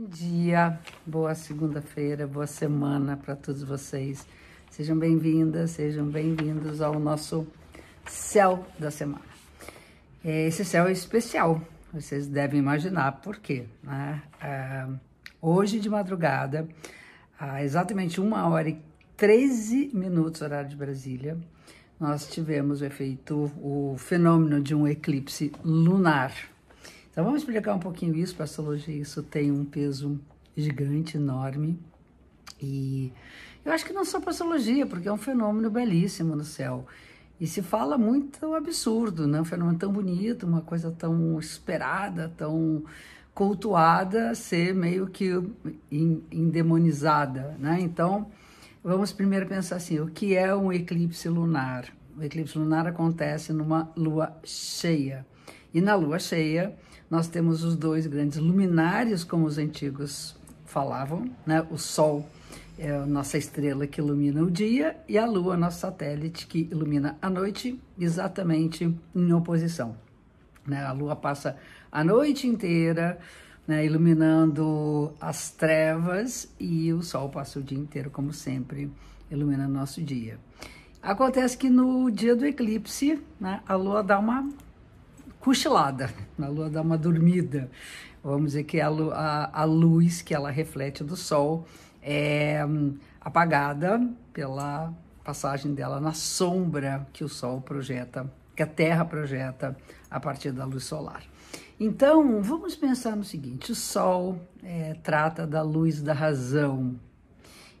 Bom dia, boa segunda-feira, boa semana para todos vocês. Sejam bem-vindas, sejam bem-vindos ao nosso céu da semana. É, esse céu é especial, vocês devem imaginar por quê. Né? É, hoje de madrugada, exatamente uma hora e 13 minutos, horário de Brasília, nós tivemos o efeito, o fenômeno de um eclipse lunar. Então vamos explicar um pouquinho isso, para astrologia isso tem um peso gigante, enorme. E eu acho que não só para astrologia, porque é um fenômeno belíssimo no céu. E se fala muito absurdo, né? Um fenômeno tão bonito, uma coisa tão esperada, tão cultuada, ser meio que endemonizada, né? Então, vamos primeiro pensar assim, o que é um eclipse lunar? O eclipse lunar acontece numa lua cheia. E na lua cheia, nós temos os dois grandes luminares, como os antigos falavam, né? O Sol é a nossa estrela que ilumina o dia e a Lua, nosso satélite, que ilumina a noite, exatamente em oposição. Né? A Lua passa a noite inteira né, iluminando as trevas e o Sol passa o dia inteiro, como sempre, iluminando nosso dia. Acontece que no dia do eclipse, né, a Lua dá uma cochilada, a Lua dá uma dormida. Vamos dizer que a, a, a luz que ela reflete do Sol é hum, apagada pela passagem dela na sombra que o Sol projeta, que a Terra projeta a partir da luz solar. Então, vamos pensar no seguinte: o Sol é, trata da luz da razão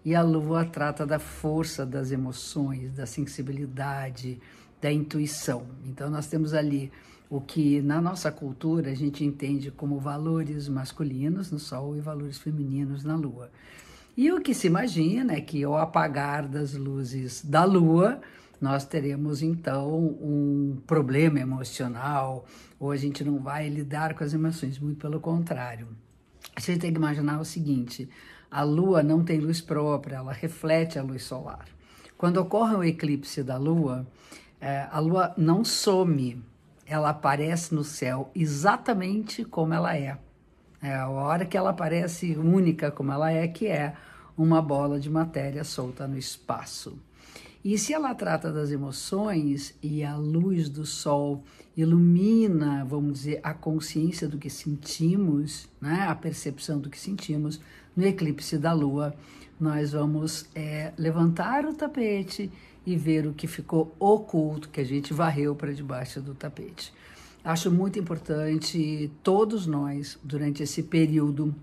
e a Lua trata da força das emoções, da sensibilidade, da intuição. Então, nós temos ali o que na nossa cultura a gente entende como valores masculinos no Sol e valores femininos na Lua. E o que se imagina é que ao apagar das luzes da Lua, nós teremos então um problema emocional, ou a gente não vai lidar com as emoções, muito pelo contrário. A gente tem que imaginar o seguinte: a Lua não tem luz própria, ela reflete a luz solar. Quando ocorre o eclipse da Lua, é, a Lua não some, ela aparece no céu exatamente como ela é. É a hora que ela aparece única como ela é, que é uma bola de matéria solta no espaço. E se ela trata das emoções e a luz do sol ilumina, vamos dizer, a consciência do que sentimos, né, a percepção do que sentimos, no eclipse da lua, nós vamos é, levantar o tapete e ver o que ficou oculto, que a gente varreu para debaixo do tapete. Acho muito importante todos nós, durante esse período,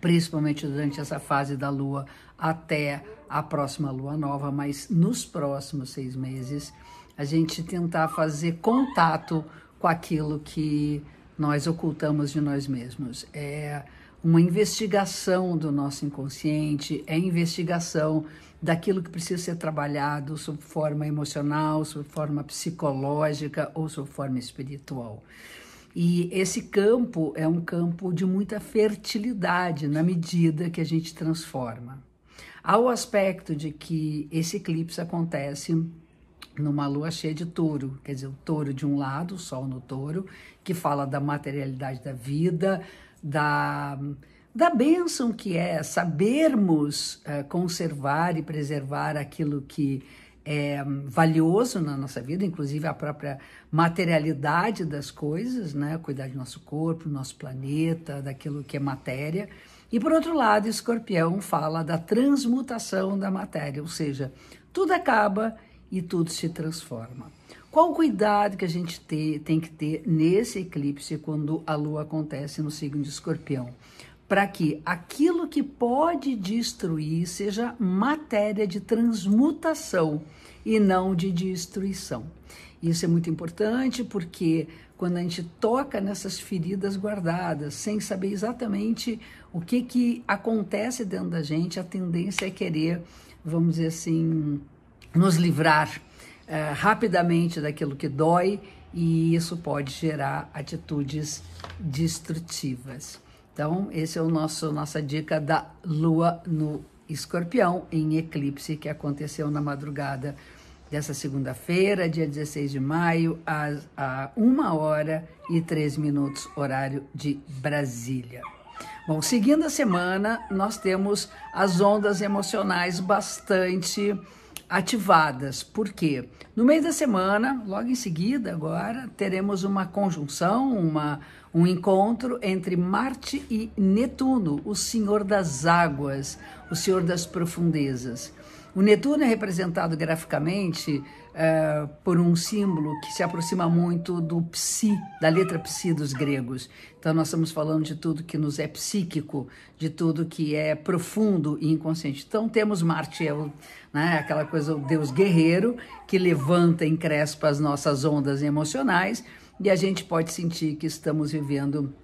principalmente durante essa fase da lua até a próxima lua nova, mas nos próximos seis meses, a gente tentar fazer contato com aquilo que nós ocultamos de nós mesmos. É uma investigação do nosso inconsciente, é investigação daquilo que precisa ser trabalhado sob forma emocional, sob forma psicológica ou sob forma espiritual. E esse campo é um campo de muita fertilidade na medida que a gente transforma. Há o aspecto de que esse eclipse acontece numa lua cheia de touro, quer dizer, o touro de um lado, o sol no touro, que fala da materialidade da vida, da da bênção que é sabermos uh, conservar e preservar aquilo que é valioso na nossa vida, inclusive a própria materialidade das coisas, né? Cuidar do nosso corpo, do nosso planeta, daquilo que é matéria. E por outro lado, Escorpião fala da transmutação da matéria, ou seja, tudo acaba e tudo se transforma. Qual o cuidado que a gente ter, tem que ter nesse eclipse quando a lua acontece no signo de Escorpião? para que aquilo que pode destruir seja matéria de transmutação e não de destruição. Isso é muito importante porque quando a gente toca nessas feridas guardadas, sem saber exatamente o que, que acontece dentro da gente, a tendência é querer, vamos dizer assim, nos livrar é, rapidamente daquilo que dói e isso pode gerar atitudes destrutivas. Então, esse é o nosso nossa dica da lua no Escorpião em eclipse que aconteceu na madrugada dessa segunda-feira, dia 16 de maio, às a 1 hora e 3 minutos, horário de Brasília. Bom, seguindo a semana, nós temos as ondas emocionais bastante ativadas. Por quê? No meio da semana, logo em seguida, agora, teremos uma conjunção, uma, um encontro entre Marte e Netuno, o Senhor das Águas, o Senhor das Profundezas. O Netuno é representado graficamente uh, por um símbolo que se aproxima muito do psi, da letra psi dos gregos. Então, nós estamos falando de tudo que nos é psíquico, de tudo que é profundo e inconsciente. Então, temos Marte, é o, né, aquela coisa, o deus guerreiro, que levanta e encrespa as nossas ondas emocionais, e a gente pode sentir que estamos vivendo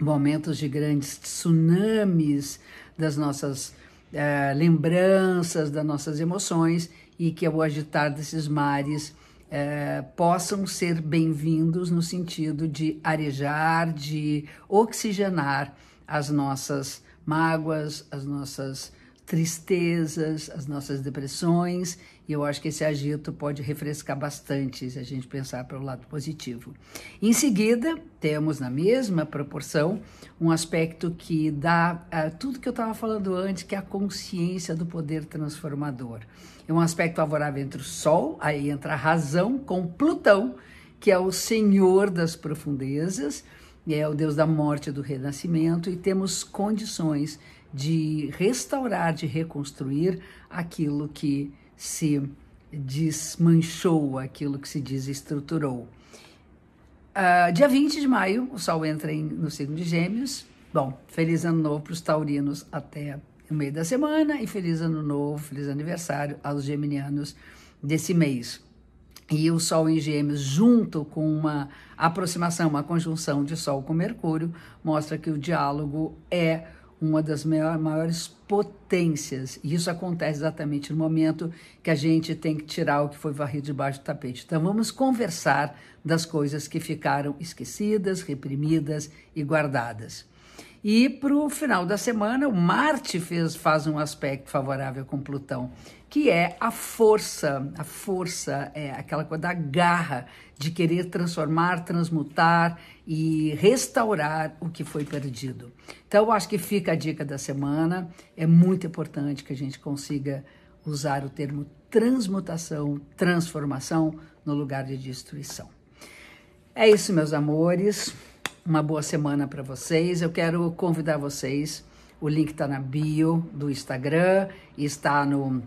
momentos de grandes tsunamis das nossas é, lembranças das nossas emoções e que ao agitar desses mares é, possam ser bem-vindos no sentido de arejar, de oxigenar as nossas mágoas, as nossas tristezas, as nossas depressões, e eu acho que esse agito pode refrescar bastante se a gente pensar para o lado positivo. Em seguida, temos na mesma proporção um aspecto que dá uh, tudo que eu estava falando antes, que é a consciência do poder transformador. É um aspecto favorável entre o Sol, aí entra a razão, com Plutão, que é o senhor das profundezas, é o deus da morte e do renascimento, e temos condições de restaurar, de reconstruir aquilo que se desmanchou, aquilo que se desestruturou. Uh, dia 20 de maio, o Sol entra em, no signo de Gêmeos. Bom, feliz ano novo para os taurinos até o meio da semana e feliz ano novo, feliz aniversário aos geminianos desse mês. E o Sol em Gêmeos, junto com uma aproximação, uma conjunção de Sol com Mercúrio, mostra que o diálogo é uma das maiores potências. E isso acontece exatamente no momento que a gente tem que tirar o que foi varrido debaixo do tapete. Então vamos conversar das coisas que ficaram esquecidas, reprimidas e guardadas. E para o final da semana, o Marte fez, faz um aspecto favorável com Plutão, que é a força, a força, é aquela coisa da garra de querer transformar, transmutar e restaurar o que foi perdido. Então, eu acho que fica a dica da semana. É muito importante que a gente consiga usar o termo transmutação, transformação no lugar de destruição. É isso, meus amores uma boa semana para vocês. Eu quero convidar vocês. O link está na bio do Instagram está no,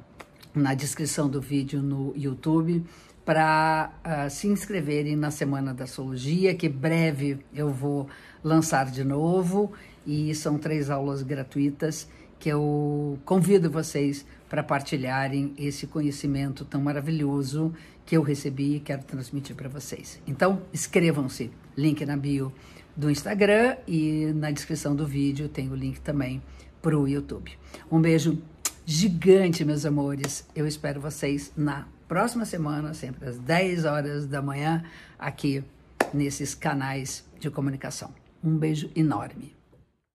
na descrição do vídeo no YouTube para uh, ah, se inscreverem na Semana da Astrologia, que breve eu vou lançar de novo. E são três aulas gratuitas que eu convido vocês para partilharem esse conhecimento tão maravilhoso que eu recebi e quero transmitir para vocês. Então, inscrevam-se, link na bio do Instagram e na descrição do vídeo tem o link também para o YouTube. Um beijo gigante, meus amores. Eu espero vocês na próxima semana, sempre às 10 horas da manhã, aqui nesses canais de comunicação. Um beijo enorme.